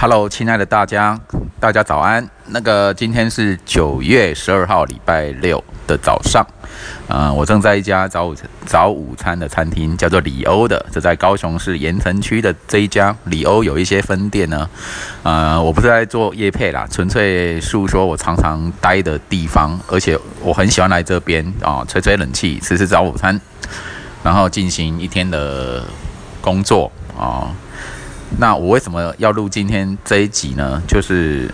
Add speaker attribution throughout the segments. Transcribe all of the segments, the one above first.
Speaker 1: Hello，亲爱的大家，大家早安。那个今天是九月十二号，礼拜六的早上。呃，我正在一家早午早午餐的餐厅，叫做里欧的，这在高雄市盐城区的这一家里欧有一些分店呢。呃，我不是在做夜配啦，纯粹诉说我常常待的地方，而且我很喜欢来这边啊，吹吹冷气，吃吃早午餐，然后进行一天的工作啊。那我为什么要录今天这一集呢？就是。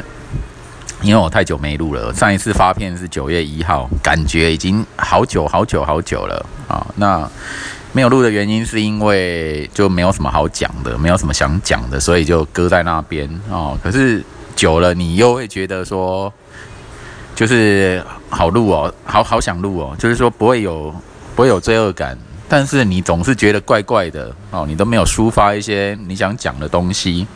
Speaker 1: 因为我太久没录了，上一次发片是九月一号，感觉已经好久好久好久了啊。那没有录的原因是因为就没有什么好讲的，没有什么想讲的，所以就搁在那边哦。可是久了，你又会觉得说，就是好录哦，好好想录哦，就是说不会有不会有罪恶感，但是你总是觉得怪怪的哦，你都没有抒发一些你想讲的东西，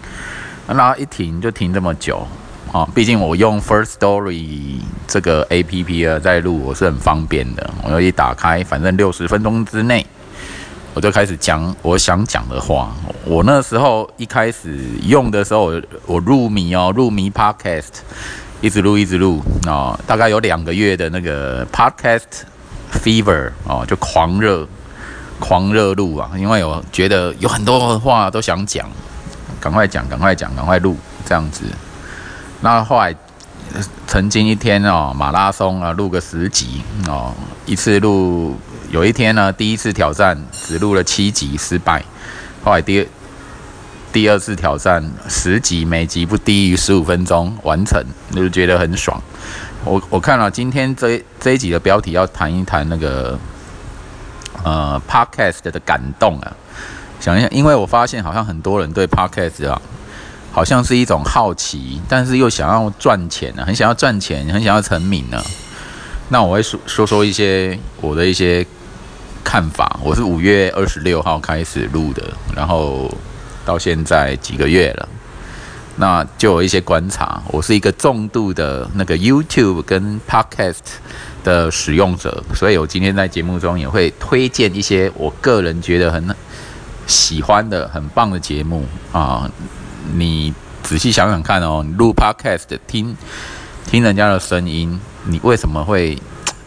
Speaker 1: 那一停就停这么久。啊，毕竟我用 First Story 这个 A P P 啊，在录我是很方便的。我一打开，反正六十分钟之内，我就开始讲我想讲的话。我那时候一开始用的时候，我入迷哦，入迷 Podcast，一直录一直录啊，大概有两个月的那个 Podcast Fever 哦，就狂热狂热录啊，因为我觉得有很多话都想讲，赶快讲，赶快讲，赶快录这样子。那后来，曾经一天哦，马拉松啊，录个十集哦，一次录，有一天呢，第一次挑战只录了七集，失败。后来第二第二次挑战十集，每集不低于十五分钟完成，就觉得很爽。我我看了今天这这一集的标题，要谈一谈那个呃，podcast 的感动啊。想一想，因为我发现好像很多人对 podcast 啊。好像是一种好奇，但是又想要赚钱呢，很想要赚钱，很想要成名呢。那我会说说说一些我的一些看法。我是五月二十六号开始录的，然后到现在几个月了，那就有一些观察。我是一个重度的那个 YouTube 跟 Podcast 的使用者，所以我今天在节目中也会推荐一些我个人觉得很喜欢的、很棒的节目啊。你仔细想想看哦，你录 podcast 听听人家的声音，你为什么会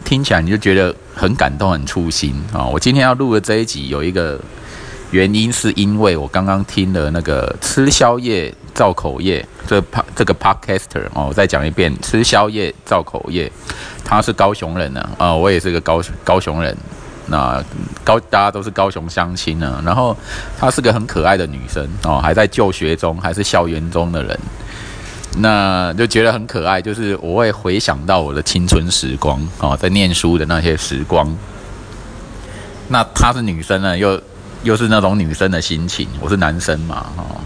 Speaker 1: 听起来你就觉得很感动、很触心啊？我今天要录的这一集有一个原因，是因为我刚刚听了那个吃宵夜造口业这 p 这个 podcaster 哦，我再讲一遍，吃宵夜造口业，他是高雄人呢啊，我也是个高高雄人。那高大家都是高雄相亲呢，然后她是个很可爱的女生哦，还在就学中，还是校园中的人，那就觉得很可爱。就是我会回想到我的青春时光哦，在念书的那些时光。那她是女生呢，又又是那种女生的心情，我是男生嘛哦，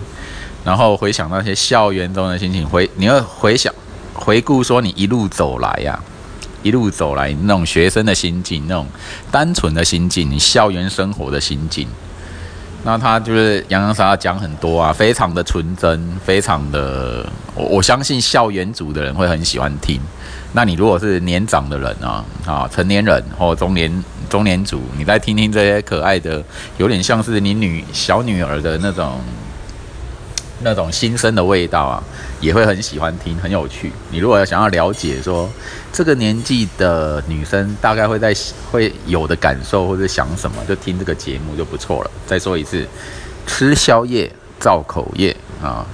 Speaker 1: 然后回想那些校园中的心情，回你要回想回顾说你一路走来呀。一路走来，那种学生的心境，那种单纯的心境，你校园生活的心境，那他就是洋洋洒洒讲很多啊，非常的纯真，非常的，我我相信校园组的人会很喜欢听。那你如果是年长的人啊，啊，成年人或中年中年组，你再听听这些可爱的，有点像是你女小女儿的那种。那种新生的味道啊，也会很喜欢听，很有趣。你如果要想要了解说这个年纪的女生大概会在会有的感受或者想什么，就听这个节目就不错了。再说一次，吃宵夜造口业啊，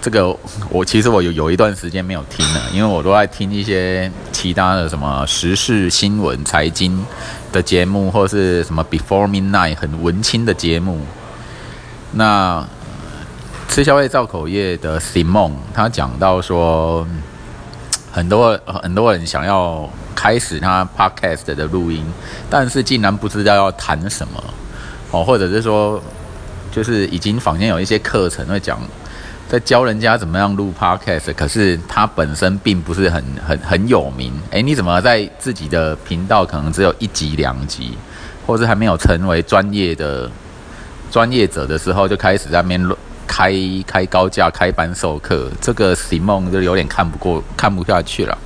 Speaker 1: 这个我其实我有有一段时间没有听了，因为我都在听一些其他的什么时事新闻、财经的节目，或是什么 Before Midnight 很文青的节目，那。吃宵夜造口业的 Simon，他讲到说，很多很多人想要开始他 Podcast 的录音，但是竟然不知道要谈什么哦，或者是说，就是已经坊间有一些课程会讲，在教人家怎么样录 Podcast，可是他本身并不是很很很有名。诶，你怎么在自己的频道可能只有一集两集，或者还没有成为专业的专业者的时候，就开始在那边录？开开高价开班授课，这个 Simon 就有点看不过看不下去了。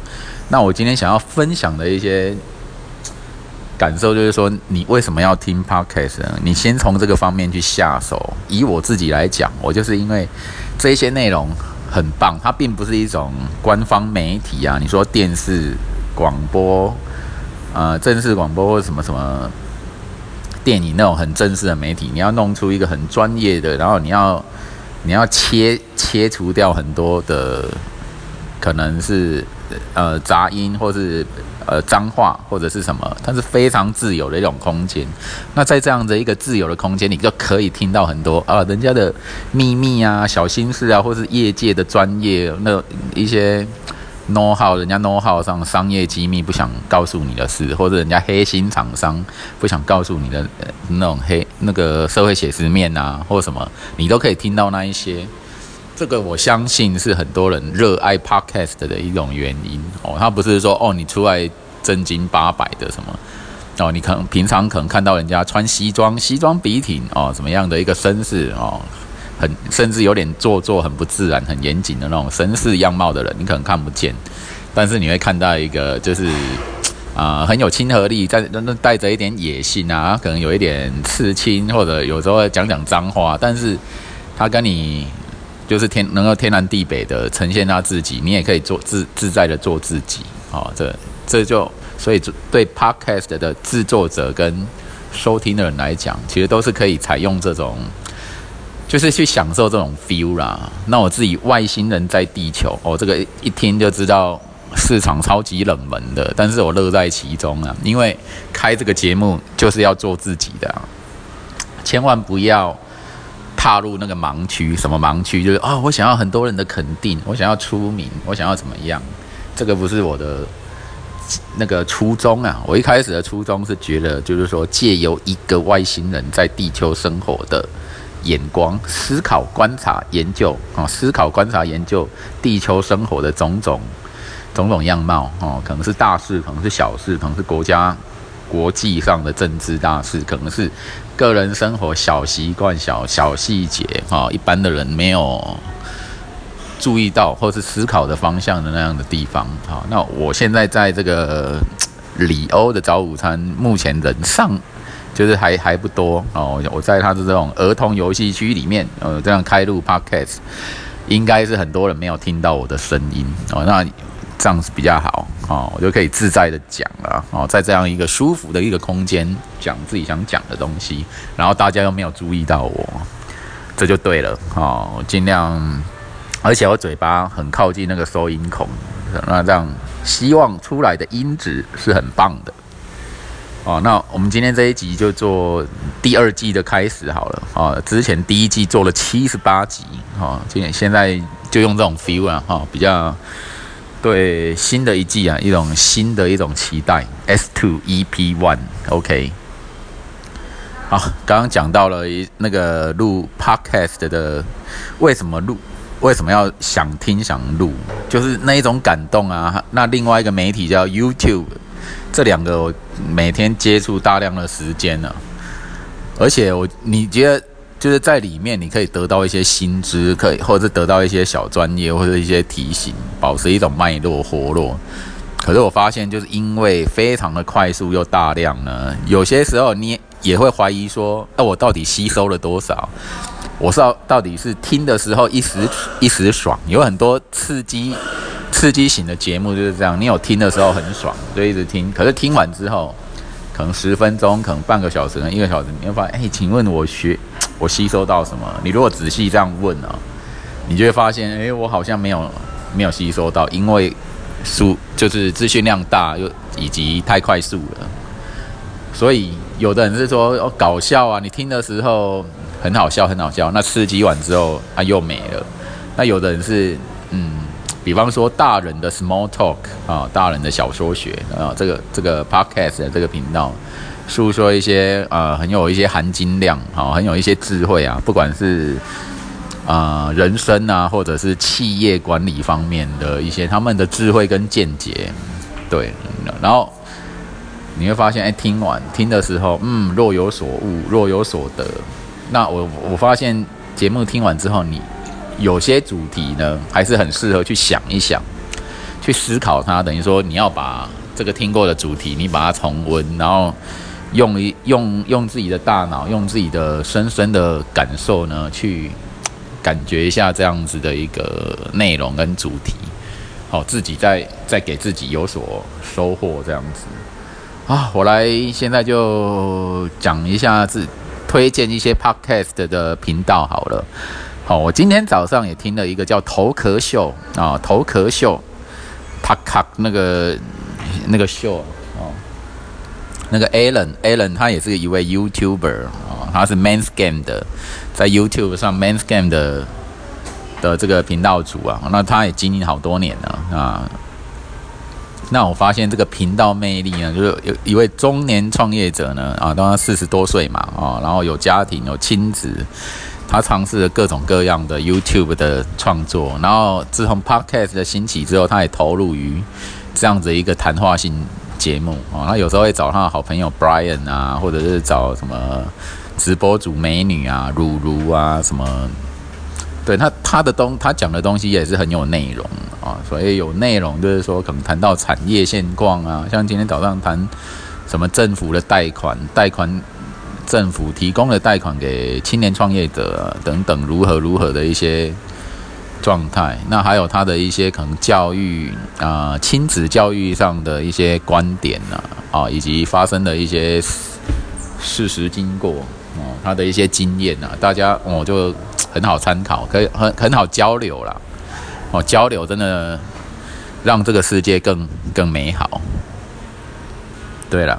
Speaker 1: 那我今天想要分享的一些感受，就是说你为什么要听 Podcast 呢？你先从这个方面去下手。以我自己来讲，我就是因为这些内容很棒，它并不是一种官方媒体啊。你说电视广播，呃，正式广播或什么什么。电影那种很正式的媒体，你要弄出一个很专业的，然后你要你要切切除掉很多的可能是呃杂音，或是呃脏话，或者是什么，它是非常自由的一种空间。那在这样的一个自由的空间，你就可以听到很多啊人家的秘密啊、小心事啊，或是业界的专业那一些。Know how 人家 know how 上商业机密不想告诉你的事，或者人家黑心厂商不想告诉你的那种黑那个社会写实面啊，或什么，你都可以听到那一些。这个我相信是很多人热爱 podcast 的一种原因哦。他不是说哦你出来正经八百的什么哦，你可能平常可能看到人家穿西装，西装笔挺哦，怎么样的一个绅士哦。很甚至有点做作、很不自然、很严谨的那种绅士样貌的人，你可能看不见，但是你会看到一个就是啊很有亲和力，在那带着一点野性啊，可能有一点刺青，或者有时候讲讲脏话，但是他跟你就是天能够天南地北的呈现他自己，你也可以做自自在的做自己啊。这这就所以对 Podcast 的制作者跟收听的人来讲，其实都是可以采用这种。就是去享受这种 feel 啦。那我自己外星人在地球，哦，这个一听就知道市场超级冷门的，但是我乐在其中啊。因为开这个节目就是要做自己的，千万不要踏入那个盲区。什么盲区？就是啊，我想要很多人的肯定，我想要出名，我想要怎么样？这个不是我的那个初衷啊。我一开始的初衷是觉得，就是说借由一个外星人在地球生活的。眼光、思考、观察、研究啊，思考、观察、研究地球生活的种种、种种样貌哦，可能是大事，可能是小事，可能是国家、国际上的政治大事，可能是个人生活小习惯、小小细节啊，一般的人没有注意到或是思考的方向的那样的地方啊。那我现在在这个里欧的早午餐，目前人上。就是还还不多哦，我在他的这种儿童游戏区里面，呃，这样开录 podcast，应该是很多人没有听到我的声音哦，那这样子比较好哦，我就可以自在的讲了哦，在这样一个舒服的一个空间讲自己想讲的东西，然后大家又没有注意到我，这就对了哦，尽量，而且我嘴巴很靠近那个收音孔，那这样希望出来的音质是很棒的。哦，那我们今天这一集就做第二季的开始好了。哦，之前第一季做了七十八集，哦，今天现在就用这种 feel 啊，哈，比较对新的一季啊，一种新的一种期待。S two EP one，OK。好，刚刚讲到了一那个录 podcast 的为什么录，为什么要想听想录，就是那一种感动啊。那另外一个媒体叫 YouTube。这两个我每天接触大量的时间了，而且我你觉得就是在里面你可以得到一些薪资，可以或者是得到一些小专业或者一些提醒，保持一种脉络活络。可是我发现就是因为非常的快速又大量呢，有些时候你也会怀疑说，那我到底吸收了多少？我是到底是听的时候一时一时爽，有很多刺激。刺激型的节目就是这样，你有听的时候很爽，就一直听。可是听完之后，可能十分钟，可能半个小时，一个小时，你会发现，哎，请问我学，我吸收到什么？你如果仔细这样问啊，你就会发现，哎，我好像没有没有吸收到，因为速就是资讯量大，又以及太快速了。所以有的人是说哦搞笑啊，你听的时候很好笑，很好笑，那刺激完之后它又没了。那有的人是嗯。比方说大人的 small talk 啊，大人的小说学啊，这个这个 podcast 的这个频道，诉说一些呃很有一些含金量啊，很有一些智慧啊，不管是啊人生啊，或者是企业管理方面的一些他们的智慧跟见解，对，然后你会发现，哎，听完听的时候，嗯，若有所悟，若有所得，那我我发现。节目听完之后，你有些主题呢，还是很适合去想一想，去思考它。等于说，你要把这个听过的主题，你把它重温，然后用一用用自己的大脑，用自己的深深的感受呢，去感觉一下这样子的一个内容跟主题。好，自己再再给自己有所收获，这样子啊。我来现在就讲一下自推荐一些 podcast 的频道好了。哦，我今天早上也听了一个叫头壳秀啊，头壳秀，他卡那个那个秀哦，那个 Alan Alan 他也是一位 YouTuber 啊，他是 Men's Game 的，在 YouTube 上 Men's Game 的。的这个频道主啊，那他也经营好多年了啊。那我发现这个频道魅力呢，就是有一位中年创业者呢啊，当然四十多岁嘛啊，然后有家庭有亲子，他尝试了各种各样的 YouTube 的创作，然后自从 Podcast 的兴起之后，他也投入于这样子一个谈话性节目啊。他有时候会找他的好朋友 Brian 啊，或者是找什么直播主美女啊、如如啊什么。对他，他的东，他讲的东西也是很有内容啊，所以有内容就是说，可能谈到产业现况啊，像今天早上谈什么政府的贷款，贷款政府提供的贷款给青年创业者等等，如何如何的一些状态，那还有他的一些可能教育啊，亲子教育上的一些观点呢，啊，以及发生的一些事实经过啊，他的一些经验啊，大家我就。很好参考，可以很很好交流啦。哦，交流真的让这个世界更更美好。对了，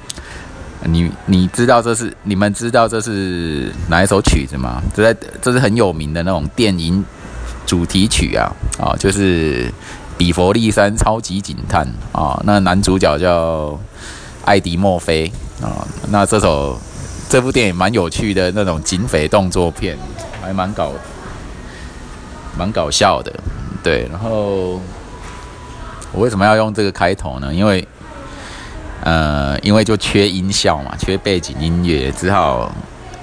Speaker 1: 你你知道这是你们知道这是哪一首曲子吗？这在这是很有名的那种电影主题曲啊啊，就是《比佛利山超级警探》啊，那男主角叫艾迪墨菲啊。那这首这部电影蛮有趣的那种警匪动作片，还蛮搞蛮搞笑的。对，然后我为什么要用这个开头呢？因为，呃，因为就缺音效嘛，缺背景音乐，只好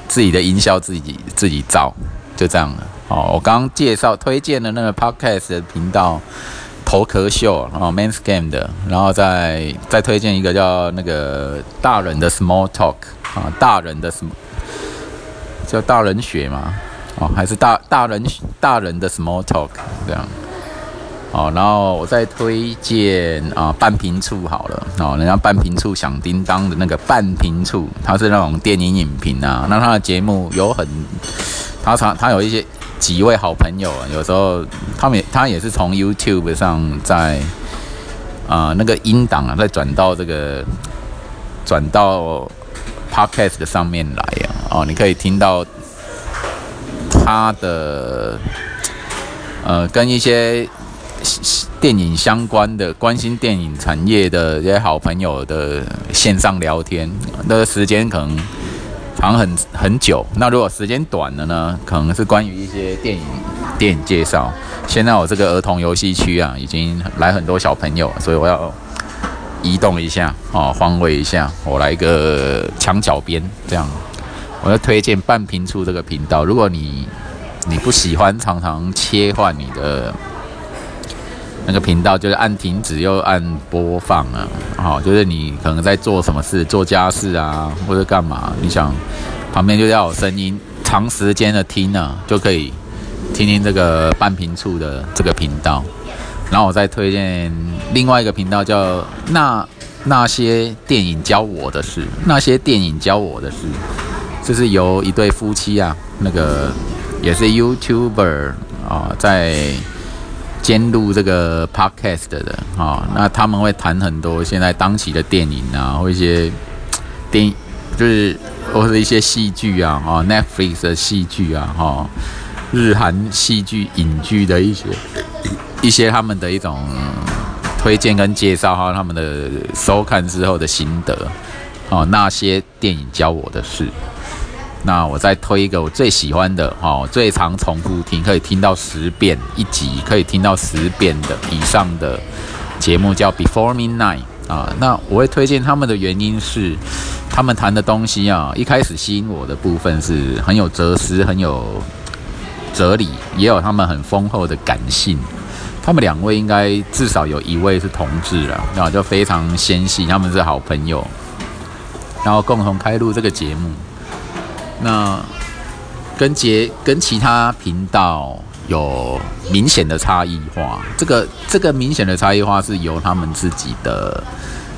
Speaker 1: 自己的音效自己自己造，就这样了。哦，我刚刚介绍推荐的那个 podcast 的频道头壳秀，然后 Main Scam 的，然后再再推荐一个叫那个大人的 Small Talk 啊，大人的什么叫大人学嘛？哦，还是大大人大人的 Small Talk 这样。哦，然后我再推荐啊，半平处好了哦，人家半平处响叮当的那个半平处，他是那种电影影评啊，那他的节目有很，他常他有一些几位好朋友，有时候他们他也是从 YouTube 上在啊那个音档啊，再转到这个转到 Podcast 的上面来啊，哦，你可以听到他的呃跟一些。电影相关的、关心电影产业的这些好朋友的线上聊天，那个时间可能长很很久。那如果时间短了呢？可能是关于一些电影电影介绍。现在我这个儿童游戏区啊，已经来很多小朋友，所以我要移动一下哦，换位一下，我来一个墙角边这样。我要推荐半平处这个频道。如果你你不喜欢常常切换你的。那个频道就是按停止又按播放啊，好，就是你可能在做什么事，做家事啊，或者干嘛，你想旁边就要有声音，长时间的听呢，就可以听听这个半频处的这个频道。然后我再推荐另外一个频道，叫那那些电影教我的事，那些电影教我的事，就是由一对夫妻啊，那个也是 YouTuber 啊，在。监录这个 podcast 的人啊，那他们会谈很多现在当期的电影啊，或一些电影，就是或者一些戏剧啊，哈，Netflix 的戏剧啊，哈，日韩戏剧影剧的一些一些他们的一种推荐跟介绍，还有他们的收看之后的心得哦，那些电影教我的事。那我再推一个我最喜欢的哦，最常重复听，可以听到十遍一集，可以听到十遍的以上的节目叫《Before Midnight》啊。那我会推荐他们的原因是，他们谈的东西啊，一开始吸引我的部分是很有哲思，很有哲理，也有他们很丰厚的感性。他们两位应该至少有一位是同志啊，那就非常纤细，他们是好朋友，然后共同开录这个节目。那跟节跟其他频道有明显的差异化，这个这个明显的差异化是由他们自己的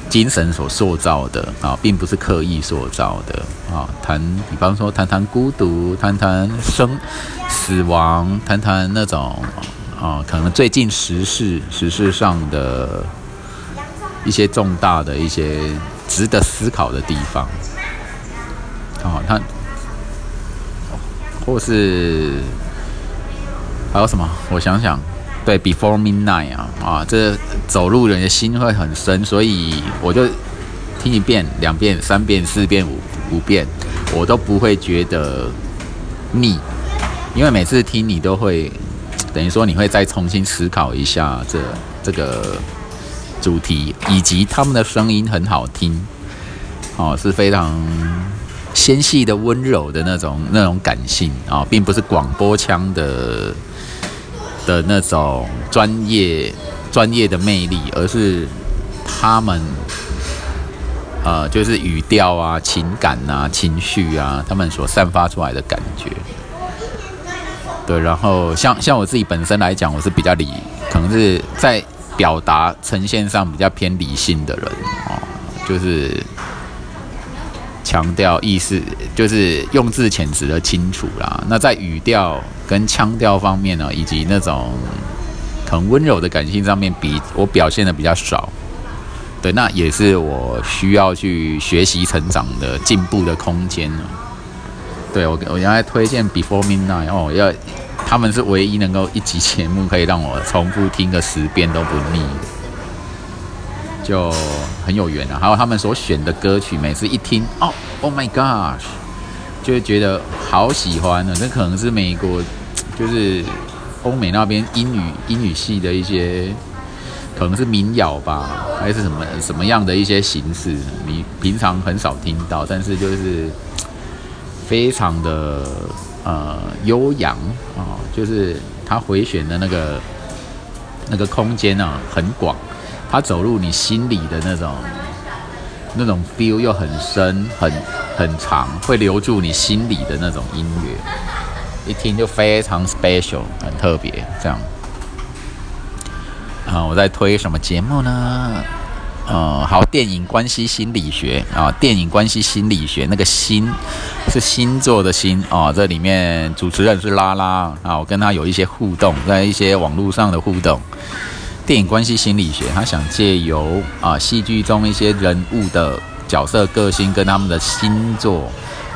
Speaker 1: 精神所塑造的啊，并不是刻意塑造的啊。谈，比方说谈谈孤独，谈谈生死亡，谈谈那种啊，可能最近时事时事上的一些重大的一些值得思考的地方啊，他。或是还有什么？我想想，对，Before Midnight 啊啊，这走路人的心会很深，所以我就听一遍、两遍、三遍、四遍、五五遍，我都不会觉得腻，因为每次听你都会等于说你会再重新思考一下这这个主题，以及他们的声音很好听，哦，是非常。纤细的、温柔的那种、那种感性啊，并不是广播腔的的那种专业、专业的魅力，而是他们呃，就是语调啊、情感啊、情绪啊，他们所散发出来的感觉。对，然后像像我自己本身来讲，我是比较理，可能是在表达呈现上比较偏理性的人啊，就是。强调意思就是用字遣词的清楚啦。那在语调跟腔调方面呢，以及那种很温柔的感性上面，比我表现的比较少。对，那也是我需要去学习成长的进步的空间。对我，我原来推荐 Before Midnight 哦，要他们是唯一能够一集节目可以让我重复听个十遍都不腻。就很有缘啊，还有他们所选的歌曲，每次一听，哦，Oh my gosh，就会觉得好喜欢呢。那可能是美国，就是欧美那边英语英语系的一些，可能是民谣吧，还是什么什么样的一些形式，你平常很少听到，但是就是非常的呃悠扬啊，就是他回旋的那个那个空间啊，很广。他走入你心里的那种那种 feel 又很深很很长，会留住你心里的那种音乐，一听就非常 special，很特别。这样啊，我在推什么节目呢？呃，好，电影关系心理学啊，电影关系心理学，那个心是星座的心啊。这里面主持人是拉拉啊，我跟他有一些互动，在一些网络上的互动。电影关系心理学，他想借由啊戏剧中一些人物的角色个性跟他们的星座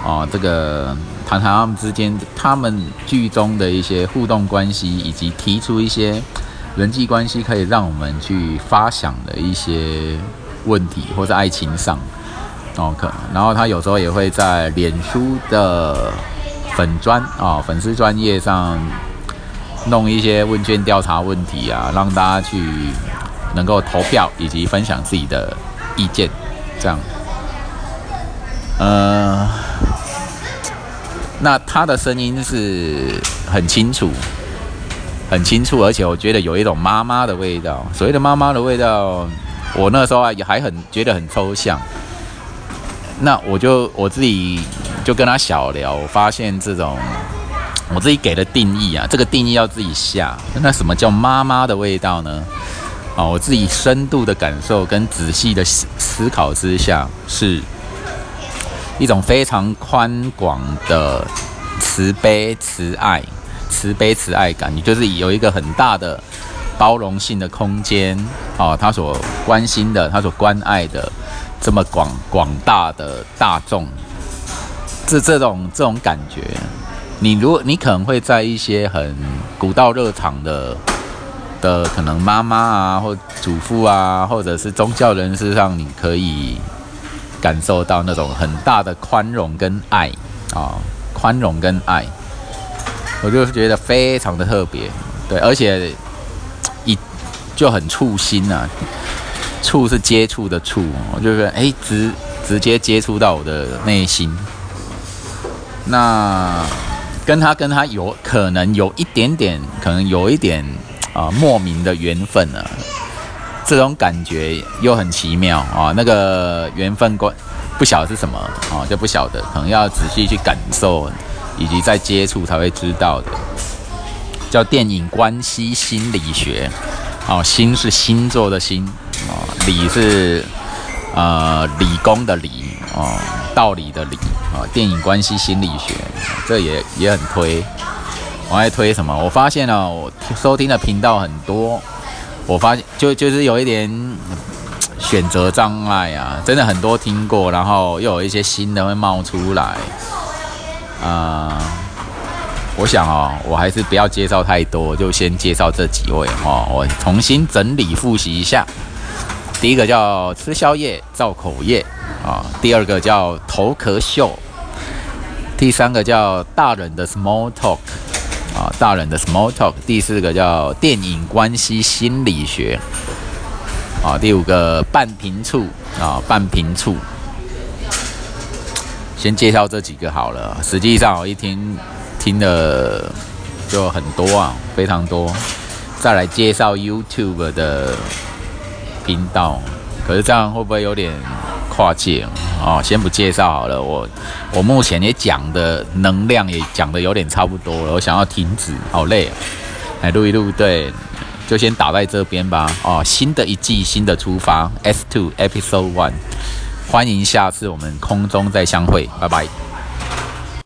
Speaker 1: 啊，这个谈谈他们之间他们剧中的一些互动关系，以及提出一些人际关系可以让我们去发想的一些问题，或者爱情上哦可，然后他有时候也会在脸书的粉专啊粉丝专业上。弄一些问卷调查问题啊，让大家去能够投票以及分享自己的意见，这样。呃，那他的声音是很清楚，很清楚，而且我觉得有一种妈妈的味道。所谓的妈妈的味道，我那时候也还很觉得很抽象。那我就我自己就跟他小聊，发现这种。我自己给的定义啊，这个定义要自己下。那什么叫妈妈的味道呢？啊，我自己深度的感受跟仔细的思考之下，是一种非常宽广的慈悲、慈爱、慈悲、慈爱感。你就是有一个很大的包容性的空间啊，他所关心的、他所关爱的这么广广大的大众，这这种这种感觉。你如果你可能会在一些很古道热肠的的可能妈妈啊，或祖父啊，或者是宗教人士上，你可以感受到那种很大的宽容跟爱啊，宽容跟爱，我就觉得非常的特别，对，而且一就很触心呐，触是接触的触，我就是哎直直接接触到我的内心，那。跟他跟他有可能有一点点，可能有一点啊莫名的缘分呢，这种感觉又很奇妙啊。那个缘分关不晓得是什么啊，就不晓得，可能要仔细去感受，以及再接触才会知道的。叫电影关系心理学，哦，心是星座的心，啊，理是呃理工的理，哦，道理的理。啊，电影关系心理学，这也也很推。我还推什么？我发现了，我收听的频道很多。我发现就就是有一点选择障碍啊，真的很多听过，然后又有一些新的会冒出来。啊，我想哦，我还是不要介绍太多，就先介绍这几位哦。我重新整理复习一下。第一个叫吃宵夜造口业啊，第二个叫头壳秀。第三个叫大人的 small talk，啊，大人的 small talk。第四个叫电影关系心理学，啊，第五个半平处，啊，半平处。先介绍这几个好了。实际上我一听听的就很多啊，非常多。再来介绍 YouTube 的频道，可是这样会不会有点？跨界哦，先不介绍好了。我我目前也讲的能量也讲的有点差不多了，我想要停止，好累。来录一录，对，就先打在这边吧。哦，新的一季，新的出发，S Two Episode One，欢迎下次我们空中再相会，拜拜。